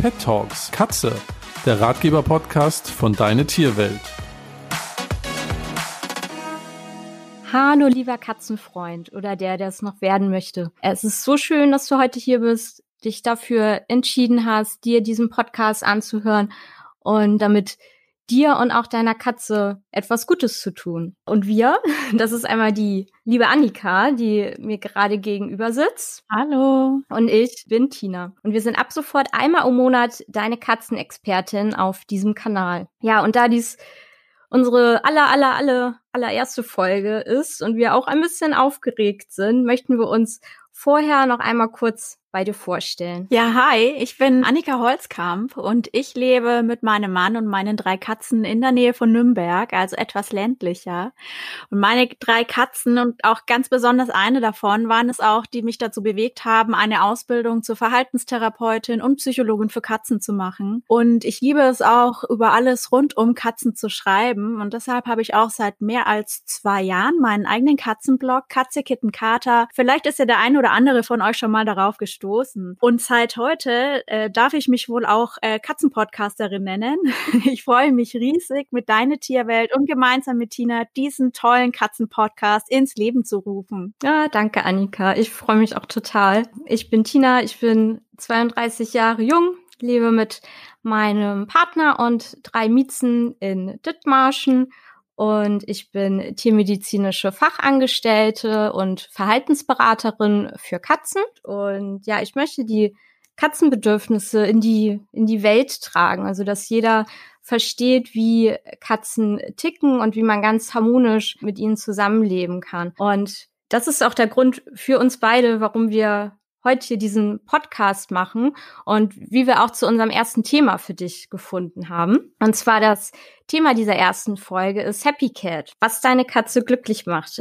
Pet Talks Katze, der Ratgeber-Podcast von Deine Tierwelt. Hallo, lieber Katzenfreund oder der, der es noch werden möchte. Es ist so schön, dass du heute hier bist, dich dafür entschieden hast, dir diesen Podcast anzuhören und damit dir und auch deiner Katze etwas Gutes zu tun. Und wir, das ist einmal die liebe Annika, die mir gerade gegenüber sitzt. Hallo. Und ich bin Tina. Und wir sind ab sofort einmal im Monat deine Katzenexpertin auf diesem Kanal. Ja, und da dies unsere aller, aller, aller, allererste Folge ist und wir auch ein bisschen aufgeregt sind, möchten wir uns vorher noch einmal kurz beide vorstellen. Ja, hi, ich bin Annika Holzkamp und ich lebe mit meinem Mann und meinen drei Katzen in der Nähe von Nürnberg, also etwas ländlicher. Und meine drei Katzen und auch ganz besonders eine davon waren es auch, die mich dazu bewegt haben, eine Ausbildung zur Verhaltenstherapeutin und Psychologin für Katzen zu machen. Und ich liebe es auch, über alles rund um Katzen zu schreiben. Und deshalb habe ich auch seit mehr als zwei Jahren meinen eigenen Katzenblog Katze Kitten Kater. Vielleicht ist ja der ein oder andere von euch schon mal darauf gestoßen gestoßen. Und seit heute äh, darf ich mich wohl auch äh, Katzenpodcasterin nennen. ich freue mich riesig, mit Deine Tierwelt und gemeinsam mit Tina diesen tollen Katzenpodcast ins Leben zu rufen. Ja, danke, Annika. Ich freue mich auch total. Ich bin Tina, ich bin 32 Jahre jung, lebe mit meinem Partner und drei Miezen in Dithmarschen und ich bin tiermedizinische Fachangestellte und Verhaltensberaterin für Katzen. Und ja, ich möchte die Katzenbedürfnisse in die, in die Welt tragen. Also, dass jeder versteht, wie Katzen ticken und wie man ganz harmonisch mit ihnen zusammenleben kann. Und das ist auch der Grund für uns beide, warum wir heute hier diesen Podcast machen und wie wir auch zu unserem ersten Thema für dich gefunden haben. Und zwar das Thema dieser ersten Folge ist Happy Cat, was deine Katze glücklich macht.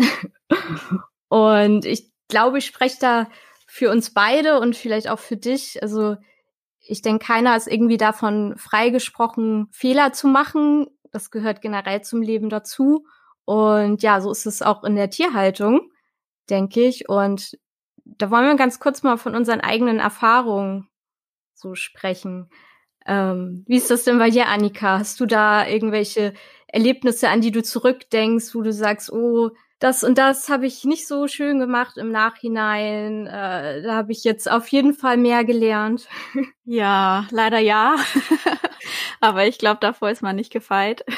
und ich glaube, ich spreche da für uns beide und vielleicht auch für dich. Also ich denke, keiner ist irgendwie davon freigesprochen, Fehler zu machen. Das gehört generell zum Leben dazu. Und ja, so ist es auch in der Tierhaltung, denke ich. Und da wollen wir ganz kurz mal von unseren eigenen Erfahrungen so sprechen. Ähm, wie ist das denn bei dir, Annika? Hast du da irgendwelche Erlebnisse, an die du zurückdenkst, wo du sagst, oh, das und das habe ich nicht so schön gemacht im Nachhinein. Äh, da habe ich jetzt auf jeden Fall mehr gelernt. Ja, leider ja. Aber ich glaube, davor ist man nicht gefeit.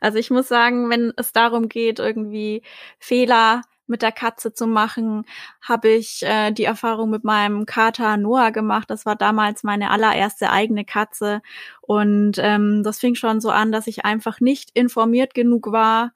Also ich muss sagen, wenn es darum geht, irgendwie Fehler mit der Katze zu machen, habe ich äh, die Erfahrung mit meinem Kater Noah gemacht. Das war damals meine allererste eigene Katze. Und ähm, das fing schon so an, dass ich einfach nicht informiert genug war.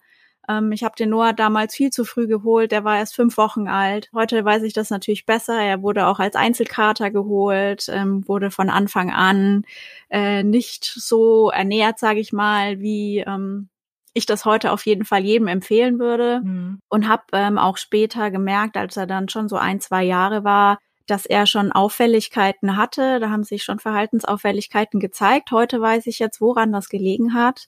Ähm, ich habe den Noah damals viel zu früh geholt. Der war erst fünf Wochen alt. Heute weiß ich das natürlich besser. Er wurde auch als Einzelkater geholt, ähm, wurde von Anfang an äh, nicht so ernährt, sage ich mal, wie ähm, ich das heute auf jeden Fall jedem empfehlen würde mhm. und habe ähm, auch später gemerkt, als er dann schon so ein, zwei Jahre war, dass er schon Auffälligkeiten hatte. Da haben sich schon Verhaltensauffälligkeiten gezeigt. Heute weiß ich jetzt, woran das gelegen hat.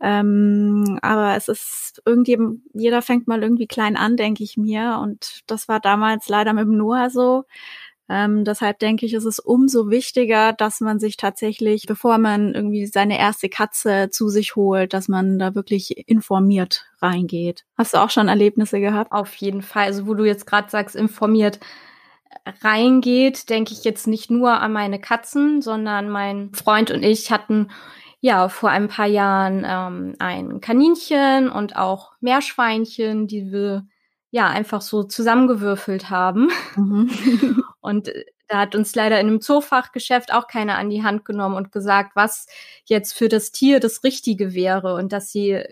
Ähm, aber es ist irgendjemand, jeder fängt mal irgendwie klein an, denke ich mir. Und das war damals leider mit dem Noah so. Ähm, deshalb denke ich, ist es umso wichtiger, dass man sich tatsächlich, bevor man irgendwie seine erste Katze zu sich holt, dass man da wirklich informiert reingeht. Hast du auch schon Erlebnisse gehabt? Auf jeden Fall. Also wo du jetzt gerade sagst, informiert reingeht, denke ich jetzt nicht nur an meine Katzen, sondern mein Freund und ich hatten ja vor ein paar Jahren ähm, ein Kaninchen und auch Meerschweinchen, die wir ja einfach so zusammengewürfelt haben. Mhm. und äh, da hat uns leider in einem Zoofachgeschäft auch keiner an die Hand genommen und gesagt, was jetzt für das Tier das Richtige wäre und dass sie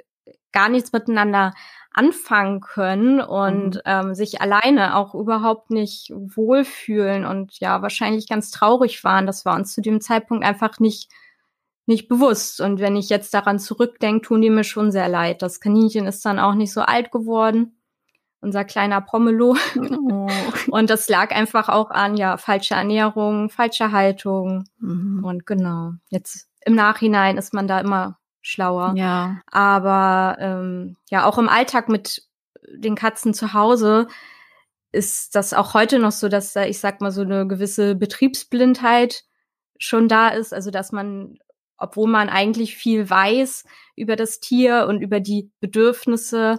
gar nichts miteinander anfangen können und mhm. ähm, sich alleine auch überhaupt nicht wohlfühlen und ja wahrscheinlich ganz traurig waren. Das war uns zu dem Zeitpunkt einfach nicht nicht bewusst. Und wenn ich jetzt daran zurückdenke, tun die mir schon sehr leid. Das Kaninchen ist dann auch nicht so alt geworden unser kleiner Pomelo. Oh. Und das lag einfach auch an, ja, falsche Ernährung, falsche Haltung. Mhm. Und genau, jetzt im Nachhinein ist man da immer schlauer. Ja. Aber ähm, ja, auch im Alltag mit den Katzen zu Hause ist das auch heute noch so, dass da, ich sag mal, so eine gewisse Betriebsblindheit schon da ist, also dass man, obwohl man eigentlich viel weiß über das Tier und über die Bedürfnisse,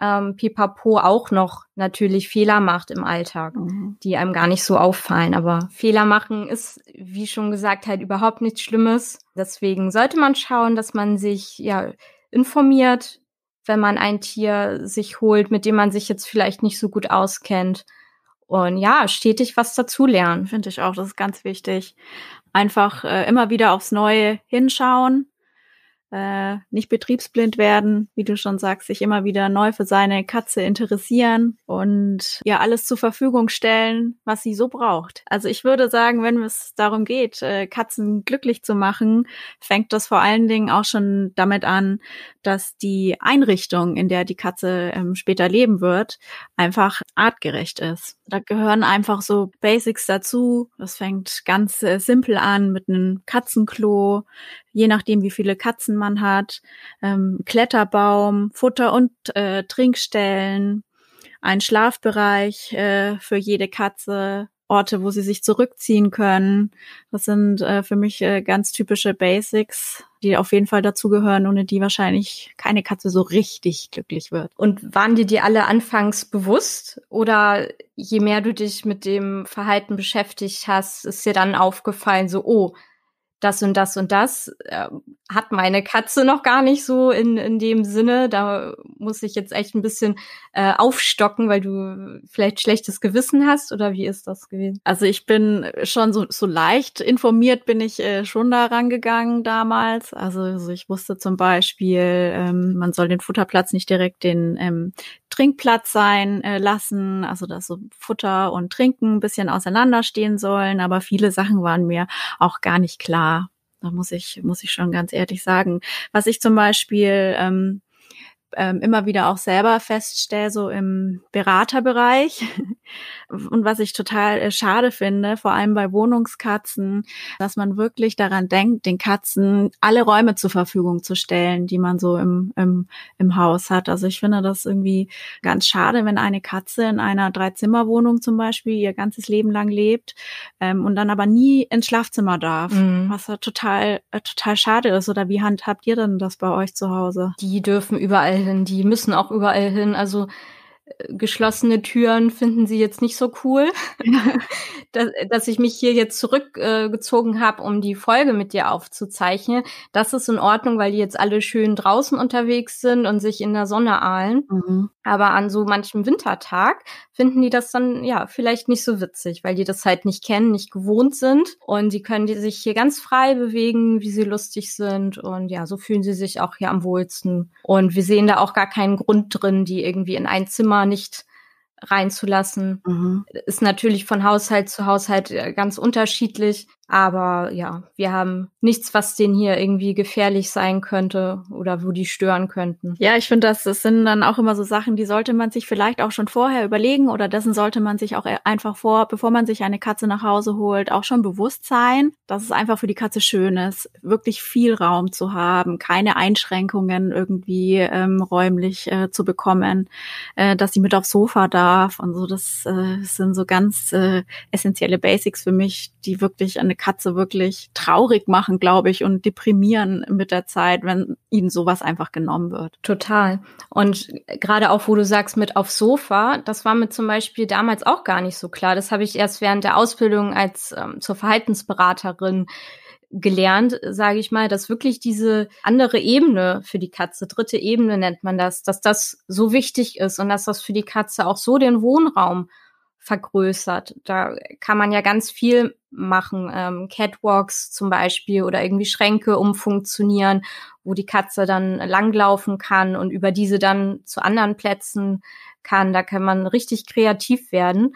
ähm, Pipapo auch noch natürlich Fehler macht im Alltag, mhm. die einem gar nicht so auffallen. Aber Fehler machen ist, wie schon gesagt, halt überhaupt nichts Schlimmes. Deswegen sollte man schauen, dass man sich ja informiert, wenn man ein Tier sich holt, mit dem man sich jetzt vielleicht nicht so gut auskennt. Und ja, stetig was dazulernen. Finde ich auch, das ist ganz wichtig. Einfach äh, immer wieder aufs Neue hinschauen äh, nicht betriebsblind werden, wie du schon sagst, sich immer wieder neu für seine Katze interessieren und ja alles zur Verfügung stellen, was sie so braucht. Also ich würde sagen, wenn es darum geht, äh, Katzen glücklich zu machen, fängt das vor allen Dingen auch schon damit an, dass die Einrichtung, in der die Katze ähm, später leben wird, einfach artgerecht ist. Da gehören einfach so Basics dazu. Das fängt ganz äh, simpel an mit einem Katzenklo, je nachdem, wie viele Katzen man hat, ähm, Kletterbaum, Futter- und äh, Trinkstellen, ein Schlafbereich äh, für jede Katze, Orte, wo sie sich zurückziehen können. Das sind äh, für mich äh, ganz typische Basics, die auf jeden Fall dazugehören, ohne die wahrscheinlich keine Katze so richtig glücklich wird. Und waren dir die alle anfangs bewusst? Oder je mehr du dich mit dem Verhalten beschäftigt hast, ist dir dann aufgefallen, so, oh, das und das und das äh, hat meine Katze noch gar nicht so in, in dem Sinne. Da muss ich jetzt echt ein bisschen äh, aufstocken, weil du vielleicht schlechtes Gewissen hast oder wie ist das gewesen? Also ich bin schon so, so leicht informiert bin ich äh, schon da rangegangen damals. Also, also ich wusste zum Beispiel, ähm, man soll den Futterplatz nicht direkt den ähm, Trinkplatz sein äh, lassen, also dass so Futter und Trinken ein bisschen auseinanderstehen sollen, aber viele Sachen waren mir auch gar nicht klar. Da muss ich, muss ich schon ganz ehrlich sagen. Was ich zum Beispiel ähm, ähm, immer wieder auch selber feststelle, so im Beraterbereich. Und was ich total äh, schade finde, vor allem bei Wohnungskatzen, dass man wirklich daran denkt, den Katzen alle Räume zur Verfügung zu stellen, die man so im, im, im Haus hat. Also ich finde das irgendwie ganz schade, wenn eine Katze in einer Dreizimmerwohnung zum Beispiel ihr ganzes Leben lang lebt ähm, und dann aber nie ins Schlafzimmer darf, mhm. was ja total, äh, total schade ist. Oder wie handhabt ihr denn das bei euch zu Hause? Die dürfen überall hin, die müssen auch überall hin. Also geschlossene Türen finden sie jetzt nicht so cool, dass, dass ich mich hier jetzt zurückgezogen äh, habe, um die Folge mit dir aufzuzeichnen. Das ist in Ordnung, weil die jetzt alle schön draußen unterwegs sind und sich in der Sonne ahlen. Mhm. Aber an so manchem Wintertag finden die das dann ja vielleicht nicht so witzig, weil die das halt nicht kennen, nicht gewohnt sind und die können die sich hier ganz frei bewegen, wie sie lustig sind und ja, so fühlen sie sich auch hier am wohlsten. Und wir sehen da auch gar keinen Grund drin, die irgendwie in ein Zimmer nicht reinzulassen. Mhm. Ist natürlich von Haushalt zu Haushalt äh, ganz unterschiedlich. Aber ja, wir haben nichts, was denen hier irgendwie gefährlich sein könnte oder wo die stören könnten. Ja, ich finde, das, das sind dann auch immer so Sachen, die sollte man sich vielleicht auch schon vorher überlegen oder dessen sollte man sich auch einfach vor, bevor man sich eine Katze nach Hause holt, auch schon bewusst sein, dass es einfach für die Katze schön ist, wirklich viel Raum zu haben, keine Einschränkungen irgendwie ähm, räumlich äh, zu bekommen, äh, dass sie mit aufs Sofa darf und so. Das äh, sind so ganz äh, essentielle Basics für mich, die wirklich eine Katze wirklich traurig machen, glaube ich, und deprimieren mit der Zeit, wenn ihnen sowas einfach genommen wird. Total. Und gerade auch, wo du sagst, mit aufs Sofa, das war mir zum Beispiel damals auch gar nicht so klar. Das habe ich erst während der Ausbildung als ähm, zur Verhaltensberaterin gelernt, sage ich mal, dass wirklich diese andere Ebene für die Katze, dritte Ebene nennt man das, dass das so wichtig ist und dass das für die Katze auch so den Wohnraum vergrößert. Da kann man ja ganz viel machen. Ähm, Catwalks zum Beispiel oder irgendwie Schränke umfunktionieren, wo die Katze dann langlaufen kann und über diese dann zu anderen Plätzen kann. Da kann man richtig kreativ werden.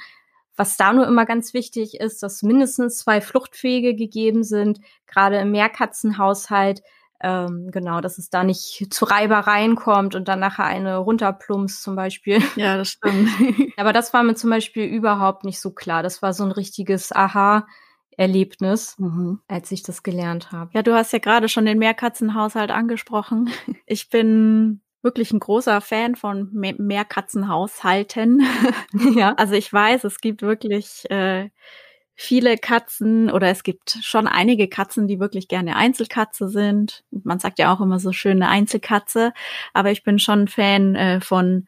Was da nur immer ganz wichtig ist, dass mindestens zwei Fluchtwege gegeben sind, gerade im Mehrkatzenhaushalt, ähm, genau, dass es da nicht zu Reibereien kommt und dann nachher eine runterplumps zum Beispiel. Ja, das stimmt. Aber das war mir zum Beispiel überhaupt nicht so klar. Das war so ein richtiges Aha. Erlebnis, mhm. als ich das gelernt habe. Ja, du hast ja gerade schon den Mehrkatzenhaushalt angesprochen. Ich bin wirklich ein großer Fan von Mehrkatzenhaushalten. ja. Also ich weiß, es gibt wirklich äh, viele Katzen oder es gibt schon einige Katzen, die wirklich gerne Einzelkatze sind. Man sagt ja auch immer so schöne Einzelkatze, aber ich bin schon Fan äh, von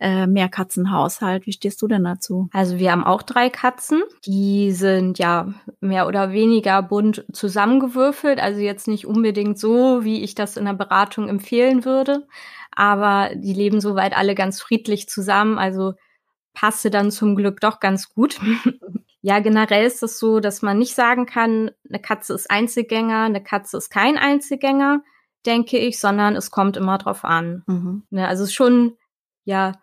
äh, Mehrkatzenhaushalt. Wie stehst du denn dazu? Also wir haben auch drei Katzen. Die sind ja mehr oder weniger bunt zusammengewürfelt. Also jetzt nicht unbedingt so, wie ich das in der Beratung empfehlen würde. Aber die leben soweit alle ganz friedlich zusammen. Also passte dann zum Glück doch ganz gut. ja, generell ist es so, dass man nicht sagen kann, eine Katze ist Einzelgänger, eine Katze ist kein Einzelgänger, denke ich, sondern es kommt immer drauf an. Mhm. Ne, also schon, ja,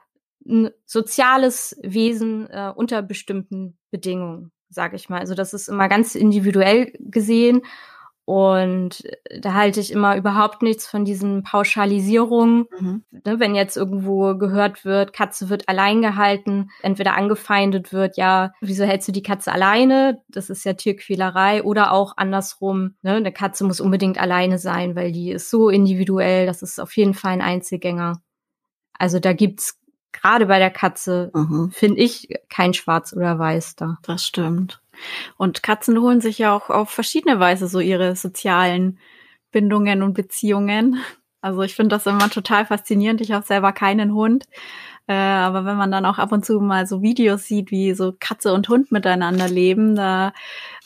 ein soziales Wesen äh, unter bestimmten Bedingungen, sage ich mal. Also das ist immer ganz individuell gesehen und da halte ich immer überhaupt nichts von diesen Pauschalisierungen. Mhm. Ne, wenn jetzt irgendwo gehört wird, Katze wird allein gehalten, entweder angefeindet wird, ja, wieso hältst du die Katze alleine? Das ist ja Tierquälerei. Oder auch andersrum, ne, eine Katze muss unbedingt alleine sein, weil die ist so individuell, das ist auf jeden Fall ein Einzelgänger. Also da gibt's gerade bei der Katze, mhm. finde ich, kein Schwarz oder Weiß da. Das stimmt. Und Katzen holen sich ja auch auf verschiedene Weise so ihre sozialen Bindungen und Beziehungen. Also ich finde das immer total faszinierend. Ich habe selber keinen Hund. Äh, aber wenn man dann auch ab und zu mal so Videos sieht, wie so Katze und Hund miteinander leben, da,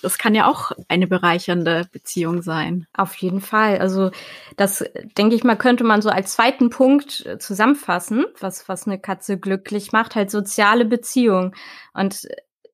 das kann ja auch eine bereichernde Beziehung sein. Auf jeden Fall. Also das, denke ich mal, könnte man so als zweiten Punkt äh, zusammenfassen, was, was eine Katze glücklich macht, halt soziale Beziehung. Und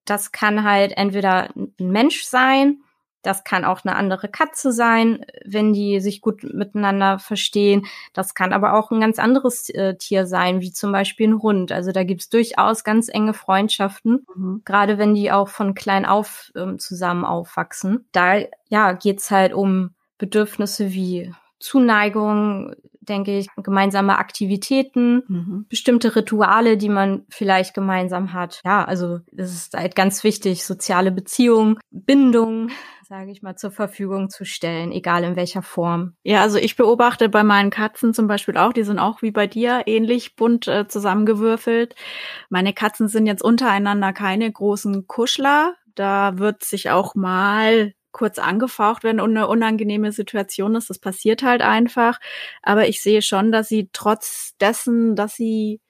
das kann halt entweder ein Mensch sein, das kann auch eine andere Katze sein, wenn die sich gut miteinander verstehen. Das kann aber auch ein ganz anderes äh, Tier sein, wie zum Beispiel ein Hund. Also da gibt's durchaus ganz enge Freundschaften, mhm. gerade wenn die auch von klein auf ähm, zusammen aufwachsen. Da ja geht's halt um Bedürfnisse wie Zuneigung, denke ich, gemeinsame Aktivitäten, mhm. bestimmte Rituale, die man vielleicht gemeinsam hat. Ja, also es ist halt ganz wichtig, soziale Beziehungen, Bindung, sage ich mal, zur Verfügung zu stellen, egal in welcher Form. Ja, also ich beobachte bei meinen Katzen zum Beispiel auch, die sind auch wie bei dir ähnlich bunt äh, zusammengewürfelt. Meine Katzen sind jetzt untereinander keine großen Kuschler. Da wird sich auch mal kurz angefaucht, wenn eine unangenehme Situation ist. Das passiert halt einfach. Aber ich sehe schon, dass sie trotz dessen, dass sie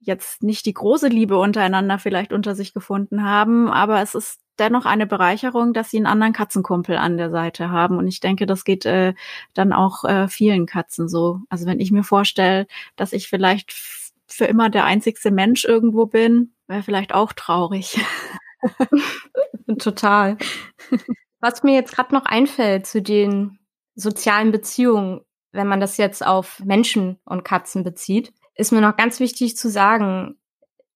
jetzt nicht die große Liebe untereinander vielleicht unter sich gefunden haben, aber es ist dennoch eine Bereicherung, dass sie einen anderen Katzenkumpel an der Seite haben. Und ich denke, das geht äh, dann auch äh, vielen Katzen so. Also wenn ich mir vorstelle, dass ich vielleicht für immer der einzigste Mensch irgendwo bin, wäre vielleicht auch traurig. Total. Was mir jetzt gerade noch einfällt zu den sozialen Beziehungen, wenn man das jetzt auf Menschen und Katzen bezieht, ist mir noch ganz wichtig zu sagen,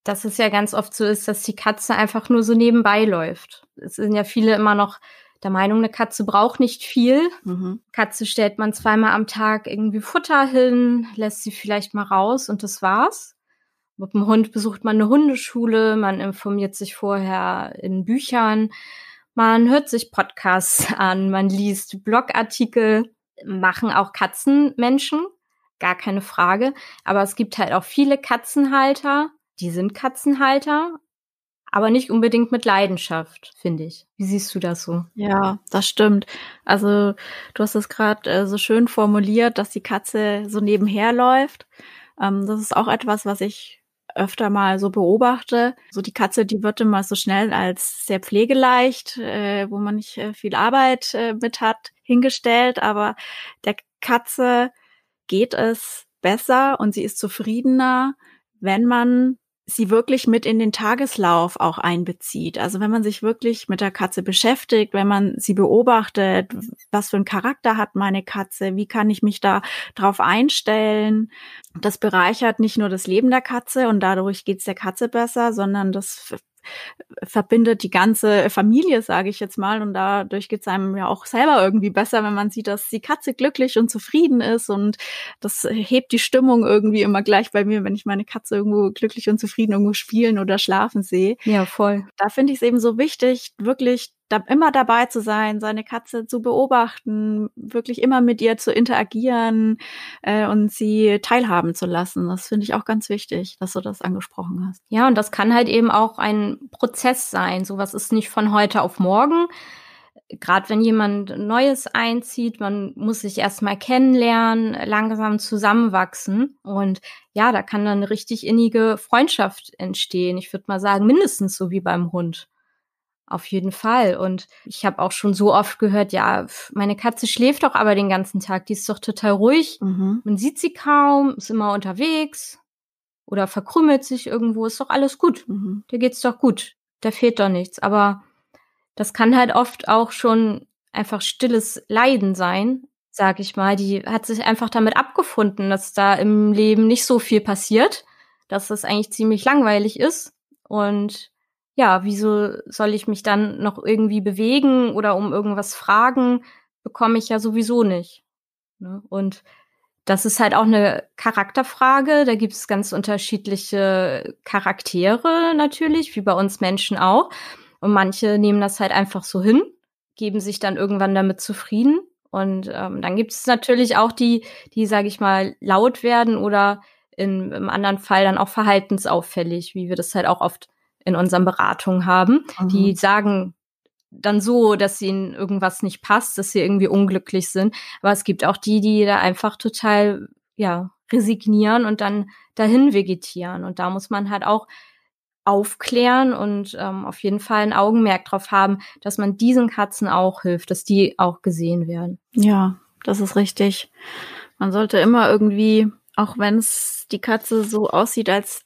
dass es ja ganz oft so ist, dass die Katze einfach nur so nebenbei läuft. Es sind ja viele immer noch der Meinung, eine Katze braucht nicht viel. Mhm. Katze stellt man zweimal am Tag irgendwie Futter hin, lässt sie vielleicht mal raus und das war's. Mit dem Hund besucht man eine Hundeschule, man informiert sich vorher in Büchern. Man hört sich Podcasts an, man liest Blogartikel, machen auch Katzenmenschen, gar keine Frage. Aber es gibt halt auch viele Katzenhalter, die sind Katzenhalter, aber nicht unbedingt mit Leidenschaft, finde ich. Wie siehst du das so? Ja, das stimmt. Also du hast es gerade äh, so schön formuliert, dass die Katze so nebenher läuft. Ähm, das ist auch etwas, was ich öfter mal so beobachte. So die Katze, die wird immer so schnell als sehr pflegeleicht, äh, wo man nicht äh, viel Arbeit äh, mit hat, hingestellt. Aber der Katze geht es besser und sie ist zufriedener, wenn man sie wirklich mit in den Tageslauf auch einbezieht. Also wenn man sich wirklich mit der Katze beschäftigt, wenn man sie beobachtet, was für einen Charakter hat meine Katze, wie kann ich mich da drauf einstellen. Das bereichert nicht nur das Leben der Katze und dadurch geht es der Katze besser, sondern das verbindet die ganze Familie, sage ich jetzt mal. Und dadurch geht es einem ja auch selber irgendwie besser, wenn man sieht, dass die Katze glücklich und zufrieden ist. Und das hebt die Stimmung irgendwie immer gleich bei mir, wenn ich meine Katze irgendwo glücklich und zufrieden irgendwo spielen oder schlafen sehe. Ja, voll. Da finde ich es eben so wichtig, wirklich da immer dabei zu sein, seine Katze zu beobachten, wirklich immer mit ihr zu interagieren äh, und sie teilhaben zu lassen. Das finde ich auch ganz wichtig, dass du das angesprochen hast. Ja, und das kann halt eben auch ein Prozess sein. Sowas ist nicht von heute auf morgen. Gerade wenn jemand Neues einzieht, man muss sich erstmal kennenlernen, langsam zusammenwachsen. Und ja, da kann dann eine richtig innige Freundschaft entstehen. Ich würde mal sagen, mindestens so wie beim Hund. Auf jeden Fall. Und ich habe auch schon so oft gehört, ja, meine Katze schläft doch aber den ganzen Tag, die ist doch total ruhig. Mhm. Man sieht sie kaum, ist immer unterwegs oder verkrümmelt sich irgendwo, ist doch alles gut. Mhm. Der geht's doch gut. Da fehlt doch nichts. Aber das kann halt oft auch schon einfach stilles Leiden sein, sag ich mal. Die hat sich einfach damit abgefunden, dass da im Leben nicht so viel passiert, dass das eigentlich ziemlich langweilig ist. Und ja, wieso soll ich mich dann noch irgendwie bewegen oder um irgendwas fragen, bekomme ich ja sowieso nicht. Ne? Und das ist halt auch eine Charakterfrage. Da gibt es ganz unterschiedliche Charaktere natürlich, wie bei uns Menschen auch. Und manche nehmen das halt einfach so hin, geben sich dann irgendwann damit zufrieden. Und ähm, dann gibt es natürlich auch die, die, sage ich mal, laut werden oder in, im anderen Fall dann auch verhaltensauffällig, wie wir das halt auch oft in unseren Beratungen haben. Mhm. Die sagen dann so, dass ihnen irgendwas nicht passt, dass sie irgendwie unglücklich sind. Aber es gibt auch die, die da einfach total, ja, resignieren und dann dahin vegetieren. Und da muss man halt auch aufklären und ähm, auf jeden Fall ein Augenmerk drauf haben, dass man diesen Katzen auch hilft, dass die auch gesehen werden. Ja, das ist richtig. Man sollte immer irgendwie, auch wenn es die Katze so aussieht, als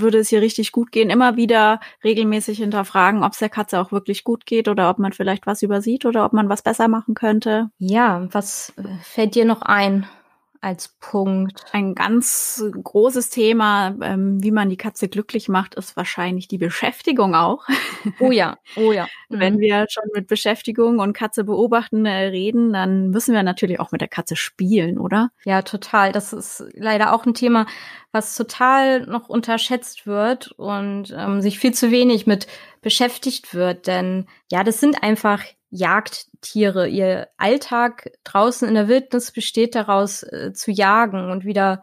würde es hier richtig gut gehen, immer wieder regelmäßig hinterfragen, ob es der Katze auch wirklich gut geht oder ob man vielleicht was übersieht oder ob man was besser machen könnte. Ja, was äh, fällt dir noch ein? Als Punkt. Ein ganz großes Thema, ähm, wie man die Katze glücklich macht, ist wahrscheinlich die Beschäftigung auch. Oh ja, oh ja. Wenn mhm. wir schon mit Beschäftigung und Katze beobachten äh, reden, dann müssen wir natürlich auch mit der Katze spielen, oder? Ja, total. Das ist leider auch ein Thema, was total noch unterschätzt wird und ähm, sich viel zu wenig mit beschäftigt wird. Denn ja, das sind einfach Jagdtiere. Ihr Alltag draußen in der Wildnis besteht daraus, äh, zu jagen und wieder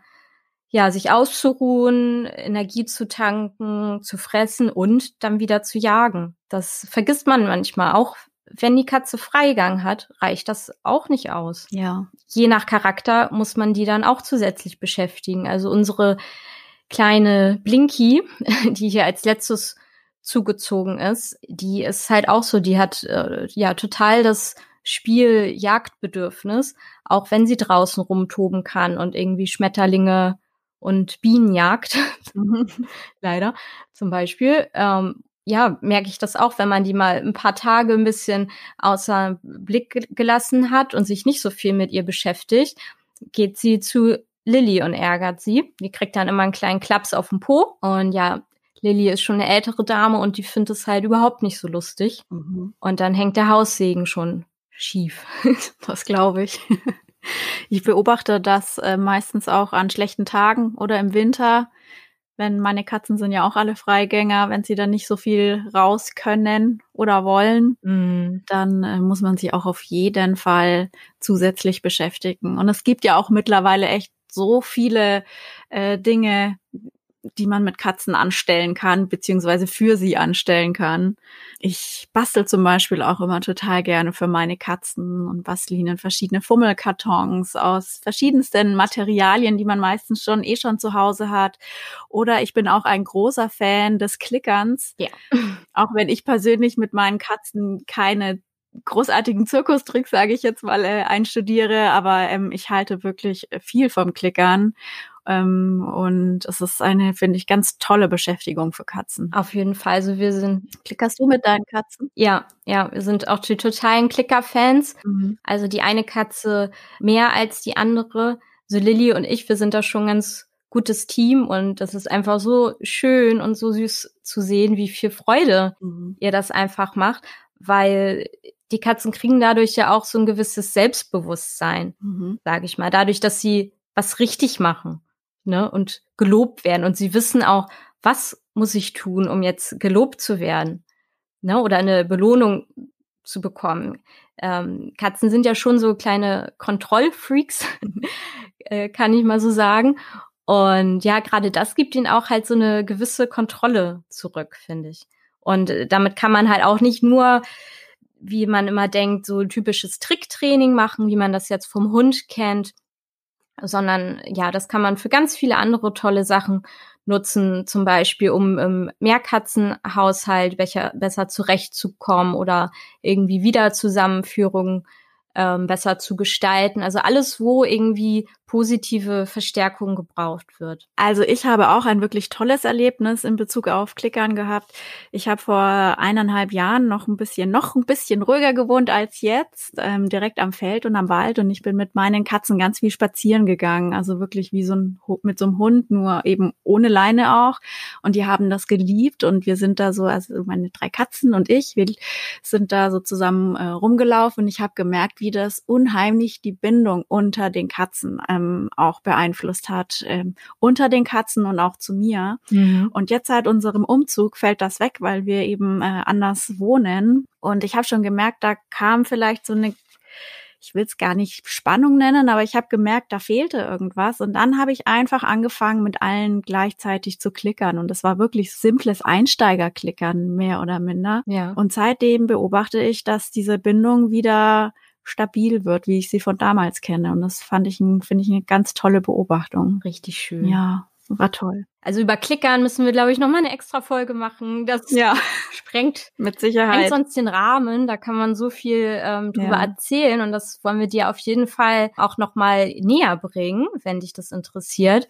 ja, sich auszuruhen, Energie zu tanken, zu fressen und dann wieder zu jagen. Das vergisst man manchmal. Auch wenn die Katze Freigang hat, reicht das auch nicht aus. Ja. Je nach Charakter muss man die dann auch zusätzlich beschäftigen. Also unsere kleine Blinky, die hier als letztes zugezogen ist, die ist halt auch so, die hat äh, ja total das Spiel Jagdbedürfnis, auch wenn sie draußen rumtoben kann und irgendwie Schmetterlinge und Bienen jagt, leider zum Beispiel. Ähm, ja, merke ich das auch, wenn man die mal ein paar Tage ein bisschen außer Blick gelassen hat und sich nicht so viel mit ihr beschäftigt, geht sie zu Lilly und ärgert sie. Die kriegt dann immer einen kleinen Klaps auf den Po und ja, Lilly ist schon eine ältere Dame und die findet es halt überhaupt nicht so lustig. Mhm. Und dann hängt der Haussegen schon schief. das glaube ich. Ich beobachte das äh, meistens auch an schlechten Tagen oder im Winter, wenn meine Katzen sind ja auch alle Freigänger, wenn sie dann nicht so viel raus können oder wollen, mm. dann äh, muss man sich auch auf jeden Fall zusätzlich beschäftigen. Und es gibt ja auch mittlerweile echt so viele äh, Dinge, die man mit Katzen anstellen kann, beziehungsweise für sie anstellen kann. Ich bastel zum Beispiel auch immer total gerne für meine Katzen und bastel ihnen verschiedene Fummelkartons aus verschiedensten Materialien, die man meistens schon eh schon zu Hause hat. Oder ich bin auch ein großer Fan des Klickerns. Ja. Auch wenn ich persönlich mit meinen Katzen keine großartigen Zirkustricks, sage ich jetzt mal, äh, einstudiere, aber ähm, ich halte wirklich viel vom Klickern ähm, und es ist eine, finde ich, ganz tolle Beschäftigung für Katzen. Auf jeden Fall. Also wir sind. Klickerst du mit deinen Katzen? Ja, ja, wir sind auch die totalen Klicker-Fans. Mhm. Also die eine Katze mehr als die andere. So Lilly und ich, wir sind da schon ganz gutes Team und das ist einfach so schön und so süß zu sehen, wie viel Freude mhm. ihr das einfach macht, weil die Katzen kriegen dadurch ja auch so ein gewisses Selbstbewusstsein, mhm. sage ich mal, dadurch, dass sie was richtig machen ne, und gelobt werden. Und sie wissen auch, was muss ich tun, um jetzt gelobt zu werden, ne, oder eine Belohnung zu bekommen. Ähm, Katzen sind ja schon so kleine Kontrollfreaks, äh, kann ich mal so sagen. Und ja, gerade das gibt ihnen auch halt so eine gewisse Kontrolle zurück, finde ich. Und äh, damit kann man halt auch nicht nur, wie man immer denkt, so typisches Tricktraining machen, wie man das jetzt vom Hund kennt, sondern ja, das kann man für ganz viele andere tolle Sachen nutzen, zum Beispiel um im Mehrkatzenhaushalt welcher besser zurechtzukommen oder irgendwie Wiederzusammenführung ähm, besser zu gestalten. Also alles, wo irgendwie positive Verstärkung gebraucht wird. Also ich habe auch ein wirklich tolles Erlebnis in Bezug auf Klickern gehabt. Ich habe vor eineinhalb Jahren noch ein bisschen, noch ein bisschen ruhiger gewohnt als jetzt, ähm, direkt am Feld und am Wald. Und ich bin mit meinen Katzen ganz viel spazieren gegangen. Also wirklich wie so ein, mit so einem Hund, nur eben ohne Leine auch. Und die haben das geliebt. Und wir sind da so, also meine drei Katzen und ich, wir sind da so zusammen äh, rumgelaufen. Und ich habe gemerkt, das unheimlich die Bindung unter den Katzen ähm, auch beeinflusst hat, ähm, unter den Katzen und auch zu mir. Mhm. Und jetzt seit unserem Umzug fällt das weg, weil wir eben äh, anders wohnen. Und ich habe schon gemerkt, da kam vielleicht so eine ich will es gar nicht Spannung nennen, aber ich habe gemerkt, da fehlte irgendwas. Und dann habe ich einfach angefangen, mit allen gleichzeitig zu klickern. Und das war wirklich simples Einsteigerklickern, mehr oder minder. Ja. Und seitdem beobachte ich, dass diese Bindung wieder stabil wird, wie ich sie von damals kenne. Und das fand ich, finde ich, eine ganz tolle Beobachtung. Richtig schön. Ja, war toll. Also über Klickern müssen wir, glaube ich, noch mal eine extra Folge machen. Das ja. sprengt mit Sicherheit sprengt sonst den Rahmen. Da kann man so viel ähm, drüber ja. erzählen und das wollen wir dir auf jeden Fall auch noch mal näher bringen, wenn dich das interessiert.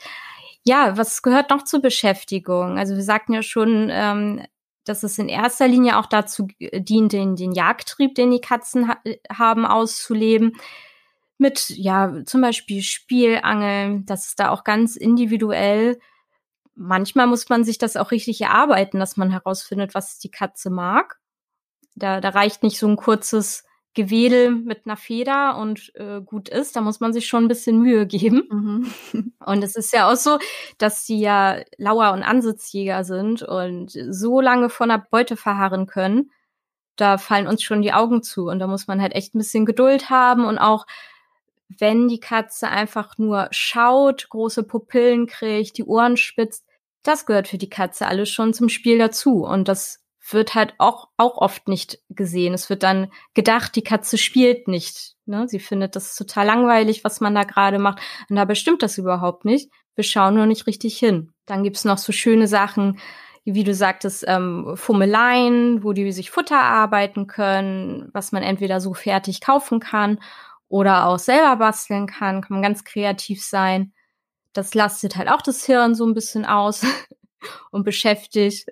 Ja, was gehört noch zur Beschäftigung? Also wir sagten ja schon, ähm, dass es in erster Linie auch dazu dient, den, den Jagdtrieb, den die Katzen ha haben, auszuleben. Mit, ja, zum Beispiel Spielangeln. Das ist da auch ganz individuell. Manchmal muss man sich das auch richtig erarbeiten, dass man herausfindet, was die Katze mag. Da, da reicht nicht so ein kurzes Gewedel mit einer Feder und äh, gut ist, da muss man sich schon ein bisschen Mühe geben. Mhm. Und es ist ja auch so, dass die ja Lauer- und Ansitzjäger sind und so lange vor einer Beute verharren können, da fallen uns schon die Augen zu. Und da muss man halt echt ein bisschen Geduld haben und auch wenn die Katze einfach nur schaut, große Pupillen kriegt, die Ohren spitzt, das gehört für die Katze alles schon zum Spiel dazu. Und das wird halt auch, auch oft nicht gesehen. Es wird dann gedacht, die Katze spielt nicht. Ne? Sie findet das total langweilig, was man da gerade macht. Und dabei stimmt das überhaupt nicht. Wir schauen nur nicht richtig hin. Dann gibt's noch so schöne Sachen, wie du sagtest, ähm, Fummeleien, wo die sich Futter arbeiten können, was man entweder so fertig kaufen kann oder auch selber basteln kann. Kann man ganz kreativ sein. Das lastet halt auch das Hirn so ein bisschen aus und beschäftigt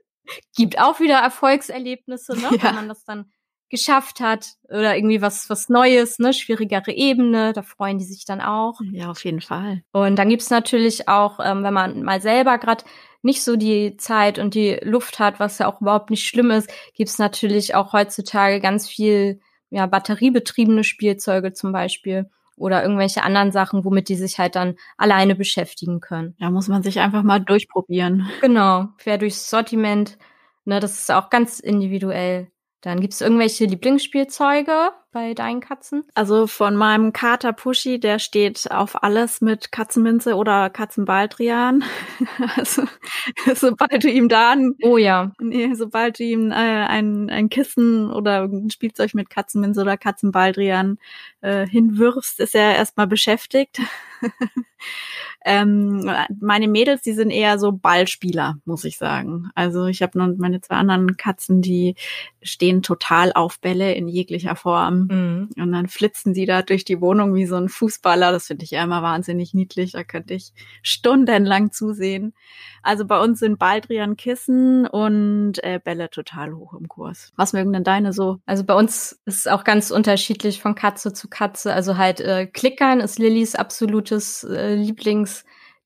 gibt auch wieder Erfolgserlebnisse, ne? Ja. wenn man das dann geschafft hat oder irgendwie was was Neues, ne, schwierigere Ebene, da freuen die sich dann auch. Ja, auf jeden Fall. Und dann gibt's natürlich auch, ähm, wenn man mal selber gerade nicht so die Zeit und die Luft hat, was ja auch überhaupt nicht schlimm ist, gibt's natürlich auch heutzutage ganz viel ja batteriebetriebene Spielzeuge zum Beispiel oder irgendwelche anderen Sachen, womit die sich halt dann alleine beschäftigen können. Da muss man sich einfach mal durchprobieren. Genau, quer durchs Sortiment. Ne, das ist auch ganz individuell. Dann gibt es irgendwelche Lieblingsspielzeuge bei deinen Katzen? Also von meinem Kater Pushy, der steht auf alles mit Katzenminze oder Katzenbaldrian. also sobald du ihm da ein, oh ja, nee, sobald du ihm äh, ein, ein Kissen oder ein Spielzeug mit Katzenminze oder Katzenbaldrian äh, hinwirfst, ist er erstmal beschäftigt. Ähm, meine Mädels, die sind eher so Ballspieler, muss ich sagen. Also ich habe nun meine zwei anderen Katzen, die stehen total auf Bälle in jeglicher Form. Mhm. Und dann flitzen sie da durch die Wohnung wie so ein Fußballer. Das finde ich ja immer wahnsinnig niedlich. Da könnte ich stundenlang zusehen. Also bei uns sind Baldrian Kissen und äh, Bälle total hoch im Kurs. Was mögen denn deine so? Also bei uns ist es auch ganz unterschiedlich von Katze zu Katze. Also halt äh, Klickern ist Lillys absolutes äh,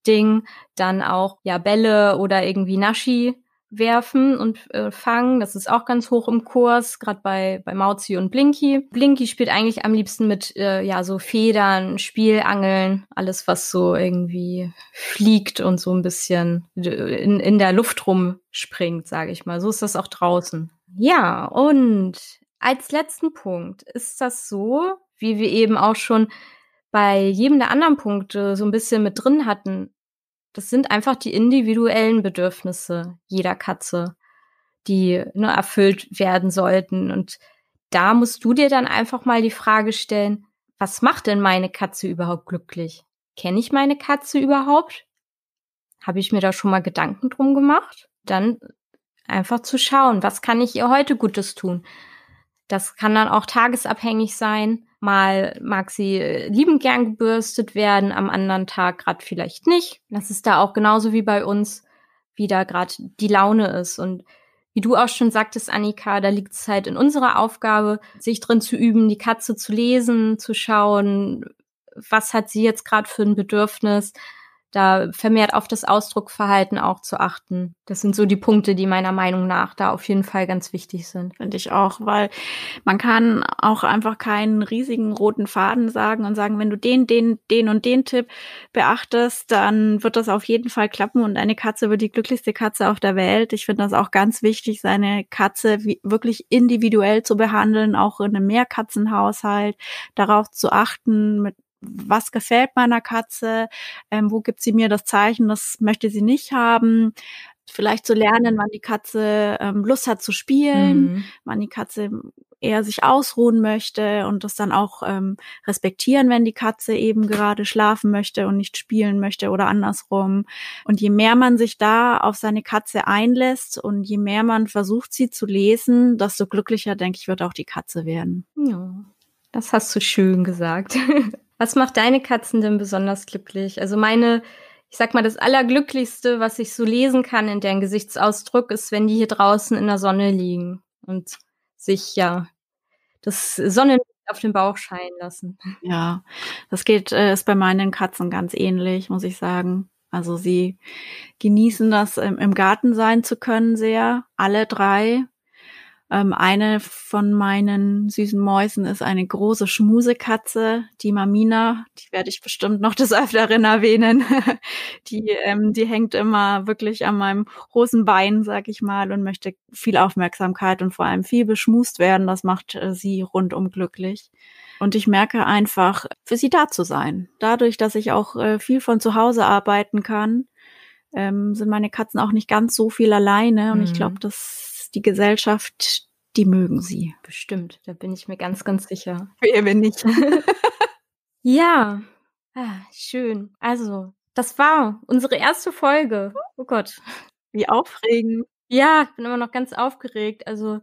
Lieblingsding. Dann auch ja Bälle oder irgendwie Naschi werfen und äh, fangen. Das ist auch ganz hoch im Kurs, gerade bei, bei Mauzi und Blinky. Blinky spielt eigentlich am liebsten mit äh, ja so Federn, Spielangeln, alles was so irgendwie fliegt und so ein bisschen in, in der Luft rumspringt, sage ich mal. So ist das auch draußen. Ja, und als letzten Punkt ist das so, wie wir eben auch schon bei jedem der anderen Punkte so ein bisschen mit drin hatten. Das sind einfach die individuellen Bedürfnisse jeder Katze, die nur erfüllt werden sollten. Und da musst du dir dann einfach mal die Frage stellen, was macht denn meine Katze überhaupt glücklich? Kenne ich meine Katze überhaupt? Habe ich mir da schon mal Gedanken drum gemacht? Dann einfach zu schauen, was kann ich ihr heute Gutes tun? Das kann dann auch tagesabhängig sein. Mal mag sie äh, liebend gern gebürstet werden, am anderen Tag gerade vielleicht nicht. Das ist da auch genauso wie bei uns, wie da gerade die Laune ist. Und wie du auch schon sagtest, Annika, da liegt es halt in unserer Aufgabe, sich drin zu üben, die Katze zu lesen, zu schauen, was hat sie jetzt gerade für ein Bedürfnis, da vermehrt auf das Ausdruckverhalten auch zu achten. Das sind so die Punkte, die meiner Meinung nach da auf jeden Fall ganz wichtig sind. Finde ich auch, weil man kann auch einfach keinen riesigen roten Faden sagen und sagen, wenn du den, den, den und den Tipp beachtest, dann wird das auf jeden Fall klappen und eine Katze wird die glücklichste Katze auf der Welt. Ich finde das auch ganz wichtig, seine Katze wirklich individuell zu behandeln, auch in einem Mehrkatzenhaushalt, darauf zu achten, mit was gefällt meiner Katze, ähm, wo gibt sie mir das Zeichen, das möchte sie nicht haben. Vielleicht zu lernen, wann die Katze ähm, Lust hat zu spielen, mhm. wann die Katze eher sich ausruhen möchte und das dann auch ähm, respektieren, wenn die Katze eben gerade schlafen möchte und nicht spielen möchte oder andersrum. Und je mehr man sich da auf seine Katze einlässt und je mehr man versucht, sie zu lesen, desto glücklicher, denke ich, wird auch die Katze werden. Ja, das hast du schön gesagt. Was macht deine Katzen denn besonders glücklich? Also meine, ich sag mal, das Allerglücklichste, was ich so lesen kann in deren Gesichtsausdruck, ist, wenn die hier draußen in der Sonne liegen und sich ja das Sonnenlicht auf den Bauch scheinen lassen. Ja, das geht, äh, ist bei meinen Katzen ganz ähnlich, muss ich sagen. Also sie genießen das, im Garten sein zu können sehr, alle drei. Ähm, eine von meinen süßen Mäusen ist eine große Schmusekatze, die Mamina. Die werde ich bestimmt noch des Öfteren erwähnen. die, ähm, die hängt immer wirklich an meinem Hosenbein, sag ich mal, und möchte viel Aufmerksamkeit und vor allem viel beschmust werden. Das macht äh, sie rundum glücklich. Und ich merke einfach, für sie da zu sein. Dadurch, dass ich auch äh, viel von zu Hause arbeiten kann, ähm, sind meine Katzen auch nicht ganz so viel alleine. Und mhm. ich glaube, das die Gesellschaft, die mögen sie. Bestimmt, da bin ich mir ganz, ganz sicher. Wer bin ich? ja, ah, schön. Also, das war unsere erste Folge. Oh Gott. Wie aufregend. Ja, ich bin immer noch ganz aufgeregt. Also,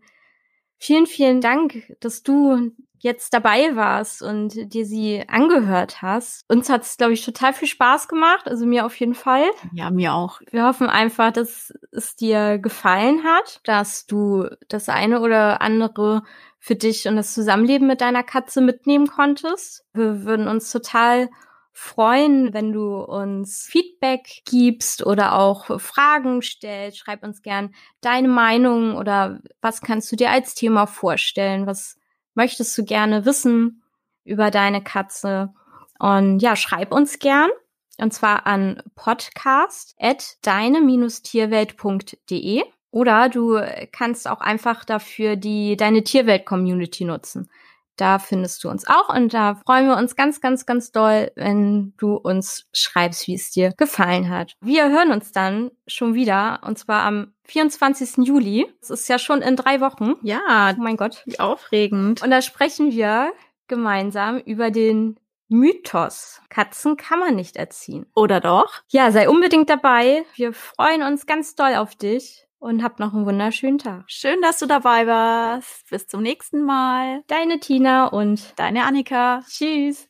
vielen, vielen Dank, dass du jetzt dabei warst und dir sie angehört hast. Uns hat es, glaube ich, total viel Spaß gemacht. Also mir auf jeden Fall. Ja, mir auch. Wir hoffen einfach, dass es dir gefallen hat, dass du das eine oder andere für dich und das Zusammenleben mit deiner Katze mitnehmen konntest. Wir würden uns total freuen, wenn du uns Feedback gibst oder auch Fragen stellst. Schreib uns gern deine Meinung oder was kannst du dir als Thema vorstellen? Was möchtest du gerne wissen über deine Katze? Und ja, schreib uns gern. Und zwar an podcast at deine-tierwelt.de oder du kannst auch einfach dafür die deine Tierwelt Community nutzen. Da findest du uns auch und da freuen wir uns ganz, ganz, ganz doll, wenn du uns schreibst, wie es dir gefallen hat. Wir hören uns dann schon wieder und zwar am 24. Juli. Das ist ja schon in drei Wochen. Ja. Oh mein Gott. Wie aufregend. Und da sprechen wir gemeinsam über den Mythos. Katzen kann man nicht erziehen. Oder doch? Ja, sei unbedingt dabei. Wir freuen uns ganz doll auf dich und habt noch einen wunderschönen Tag. Schön, dass du dabei warst. Bis zum nächsten Mal. Deine Tina und deine Annika. Tschüss.